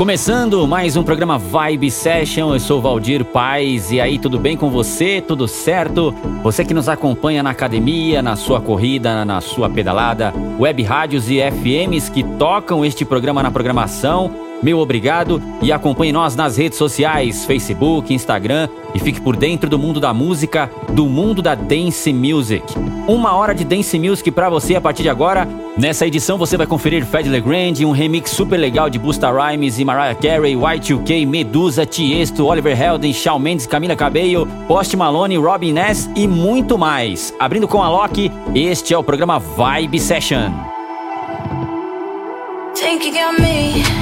Começando mais um programa Vibe Session, eu sou Valdir Paz e aí tudo bem com você? Tudo certo? Você que nos acompanha na academia, na sua corrida, na sua pedalada, web rádios e FMs que tocam este programa na programação meu obrigado e acompanhe nós nas redes sociais, Facebook, Instagram e fique por dentro do mundo da música, do mundo da dance music. Uma hora de dance music para você a partir de agora. Nessa edição você vai conferir Fed Legrand, um remix super legal de Busta Rhymes e Mariah Carey, Y2K, Medusa, Tiesto, Oliver Heldens, Shawn Mendes, Camila Cabello, Post Malone, Robin Ness e muito mais. Abrindo com a Loki, este é o programa Vibe Session. Think you got me.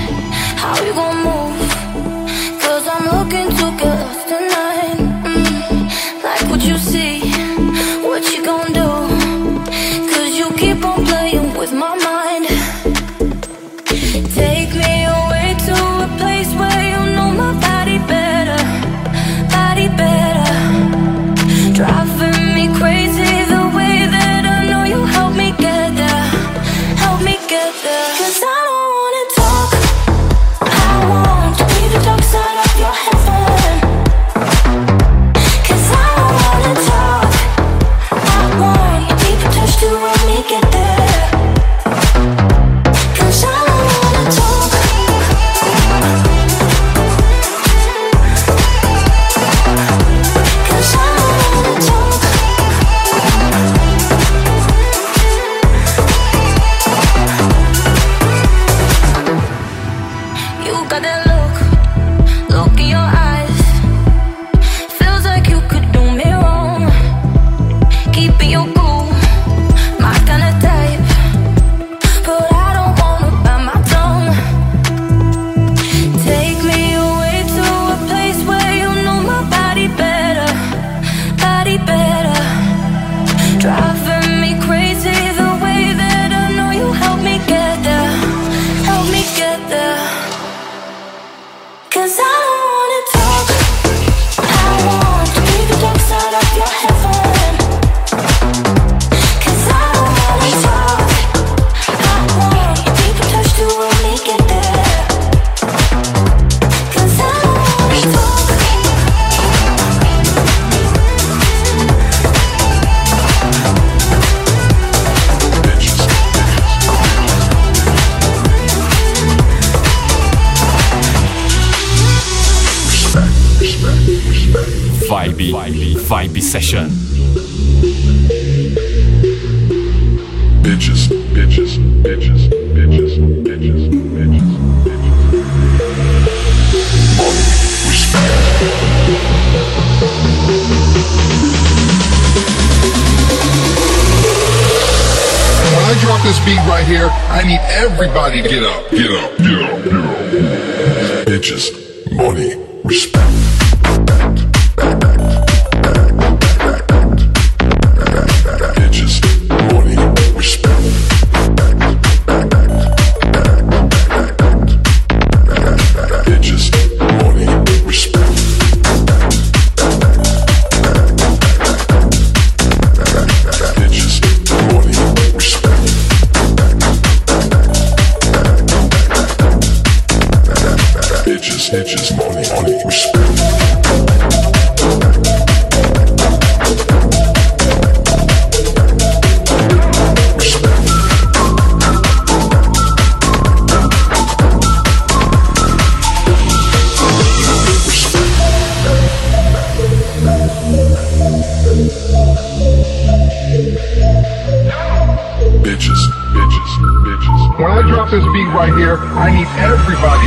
What you see, what you gonna do? I need everybody to get up, get up, get up, get up. Bitches, money, respect. I need everybody.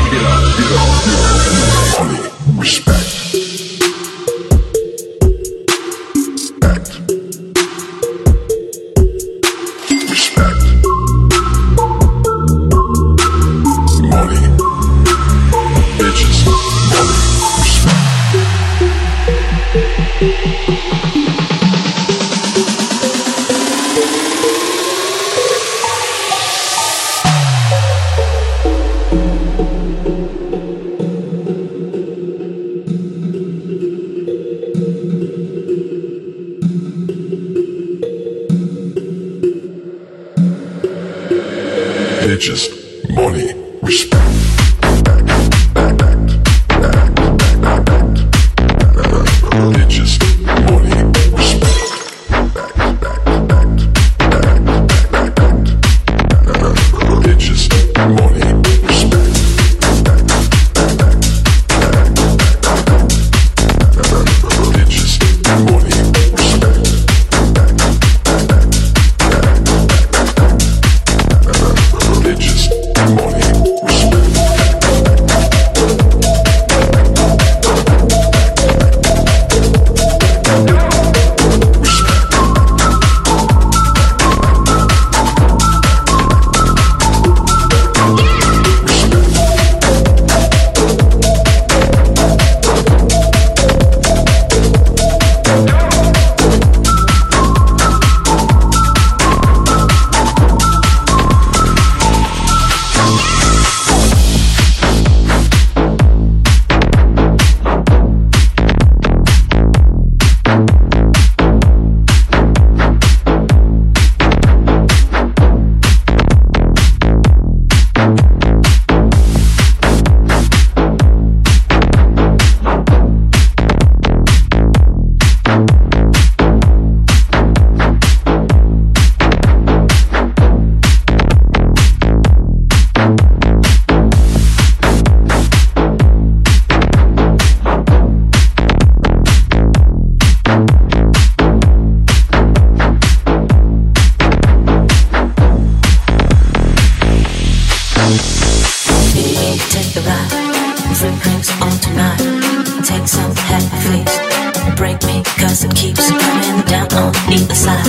break me, cause it keeps coming down on either side.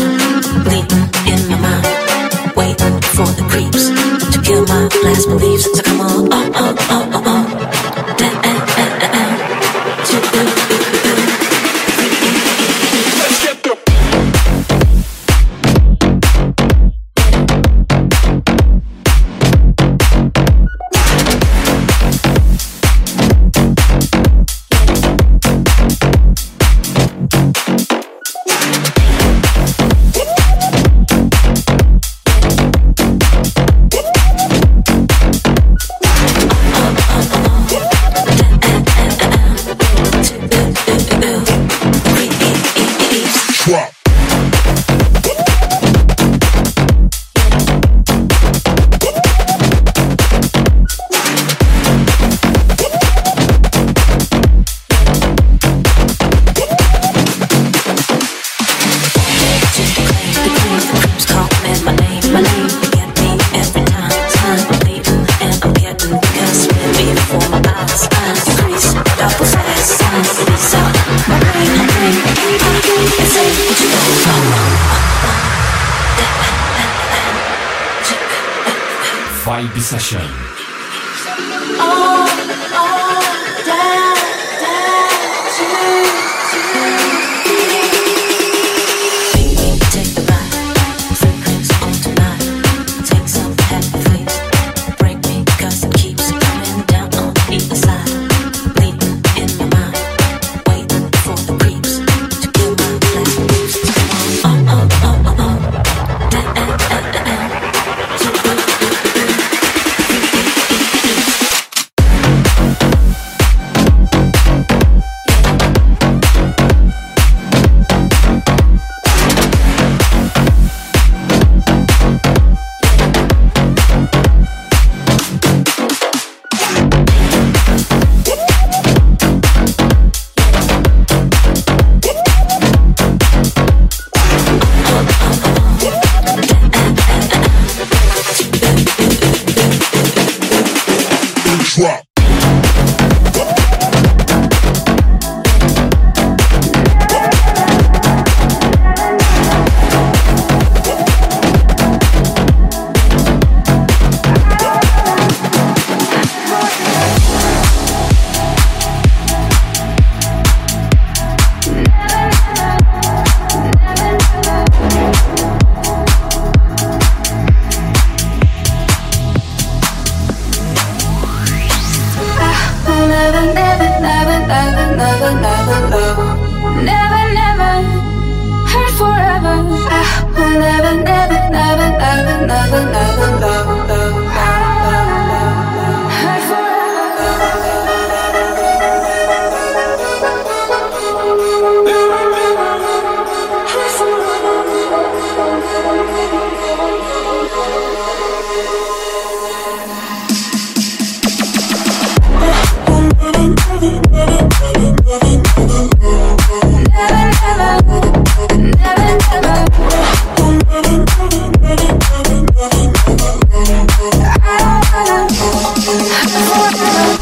Bleeding in my mind, waiting for the creeps to kill my last beliefs. So come on, oh, oh, oh, oh, oh. forever.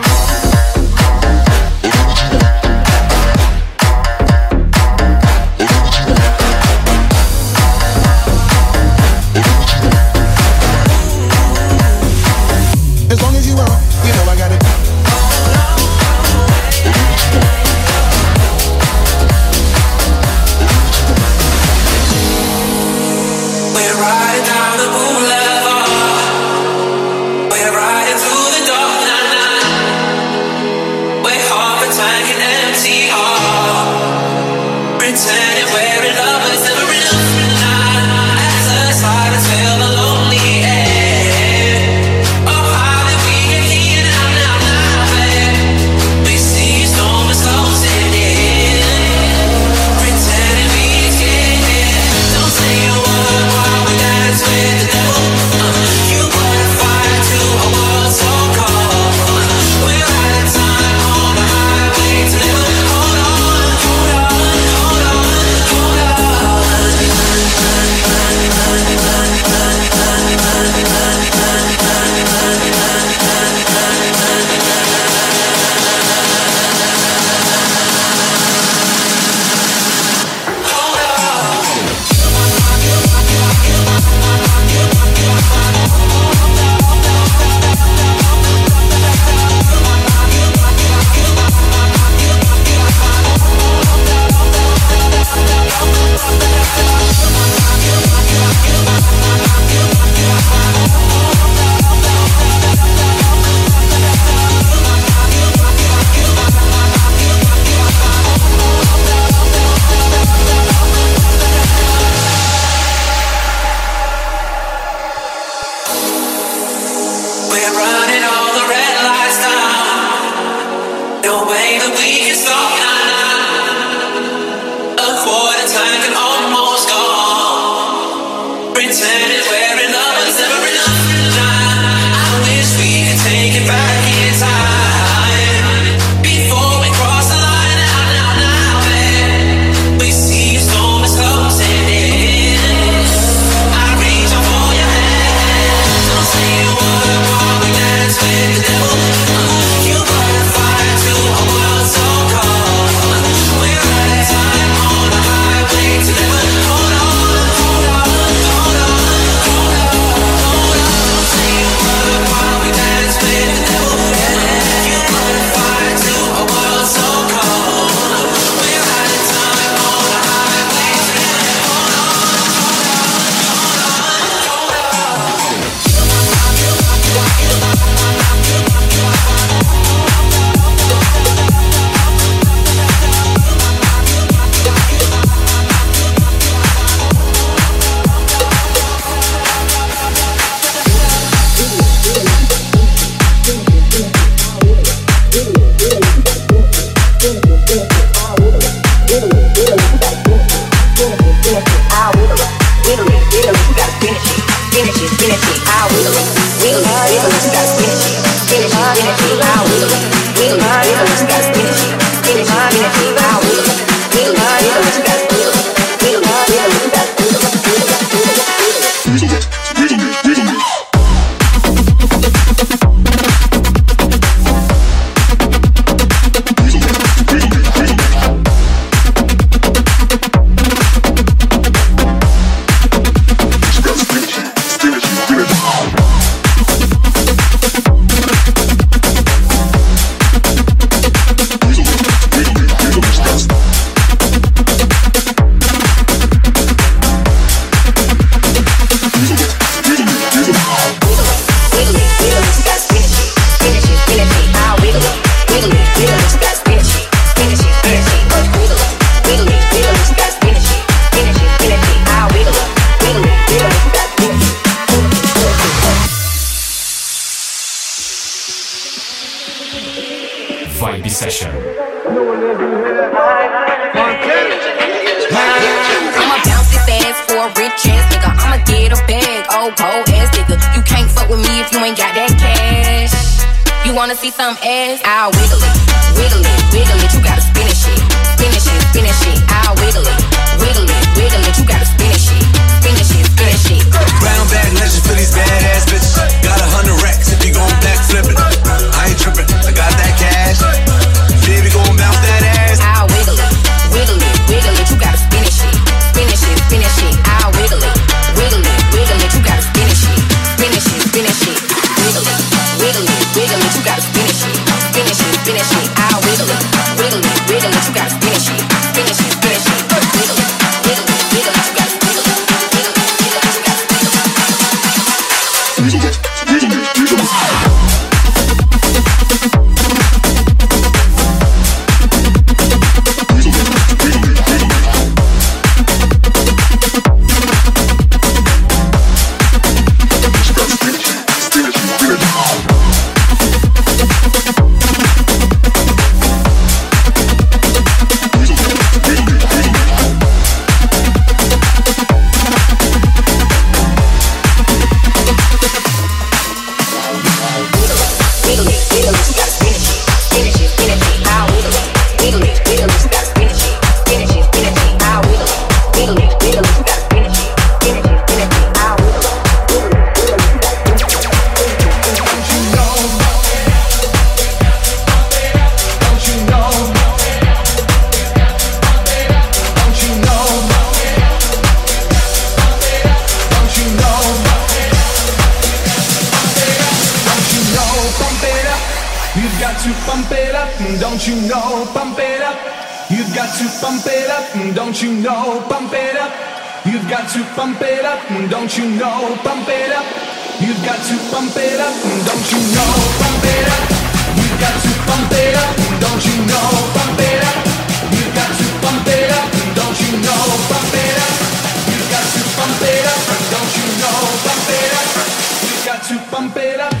romperá.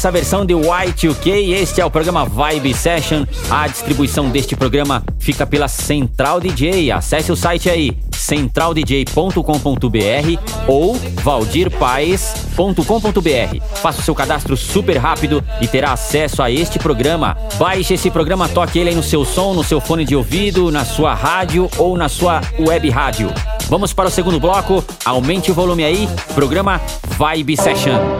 Essa versão de Y2K. Este é o programa Vibe Session. A distribuição deste programa fica pela Central DJ. Acesse o site aí centraldj.com.br ou valdirpaes.com.br. Faça o seu cadastro super rápido e terá acesso a este programa. Baixe esse programa, toque ele no seu som, no seu fone de ouvido, na sua rádio ou na sua web rádio. Vamos para o segundo bloco. Aumente o volume aí. Programa Vibe Session.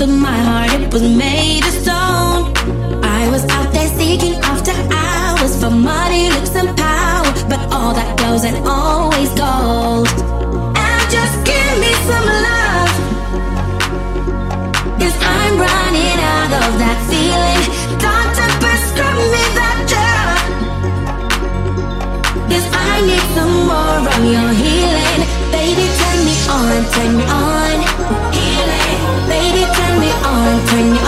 of my heart, it was made of stone. I was out there seeking after hours for money, looks, and power, but all that goes and always goes. And just give me some love, i I'm running out of that feeling. when you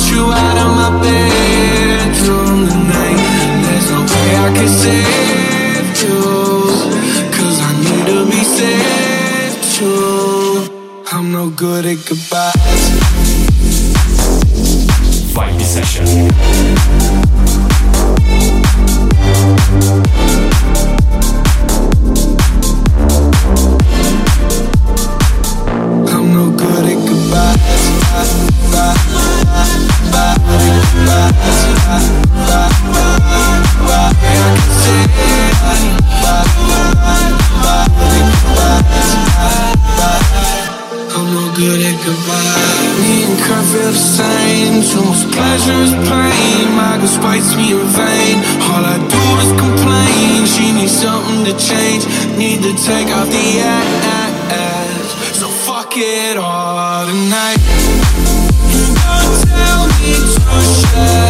Want you out of my bedroom tonight. There's no way I can save you. Cause I need to be saved too. I'm no good at goodbyes. Vibe Session. It all tonight. Don't tell me to shut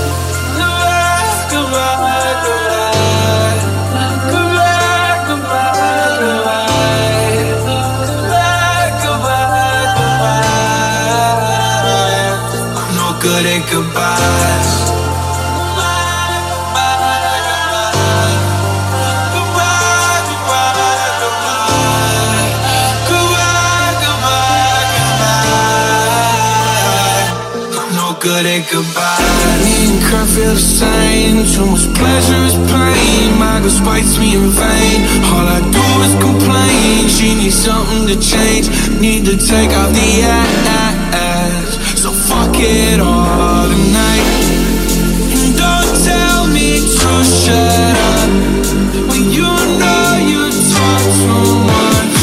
the same. Too much pleasure is pain. My girl spites me in vain. All I do is complain. She needs something to change. Need to take off the ass. So fuck it all tonight. And don't tell me to shut up. When you know you talk too much.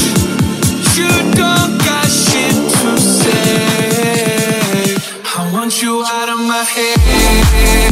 You don't got shit to say. I want you out of my head.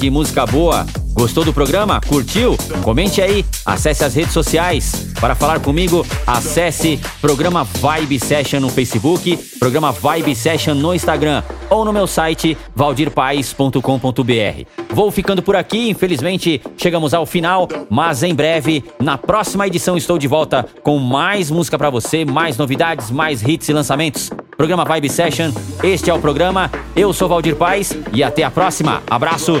De música boa. Gostou do programa? Curtiu? Comente aí, acesse as redes sociais. Para falar comigo, acesse programa Vibe Session no Facebook, programa Vibe Session no Instagram ou no meu site valdirpaes.com.br. Vou ficando por aqui, infelizmente chegamos ao final, mas em breve, na próxima edição estou de volta com mais música para você, mais novidades, mais hits e lançamentos. Programa Vibe Session, este é o programa. Eu sou Valdir Paes e até a próxima. Abraço,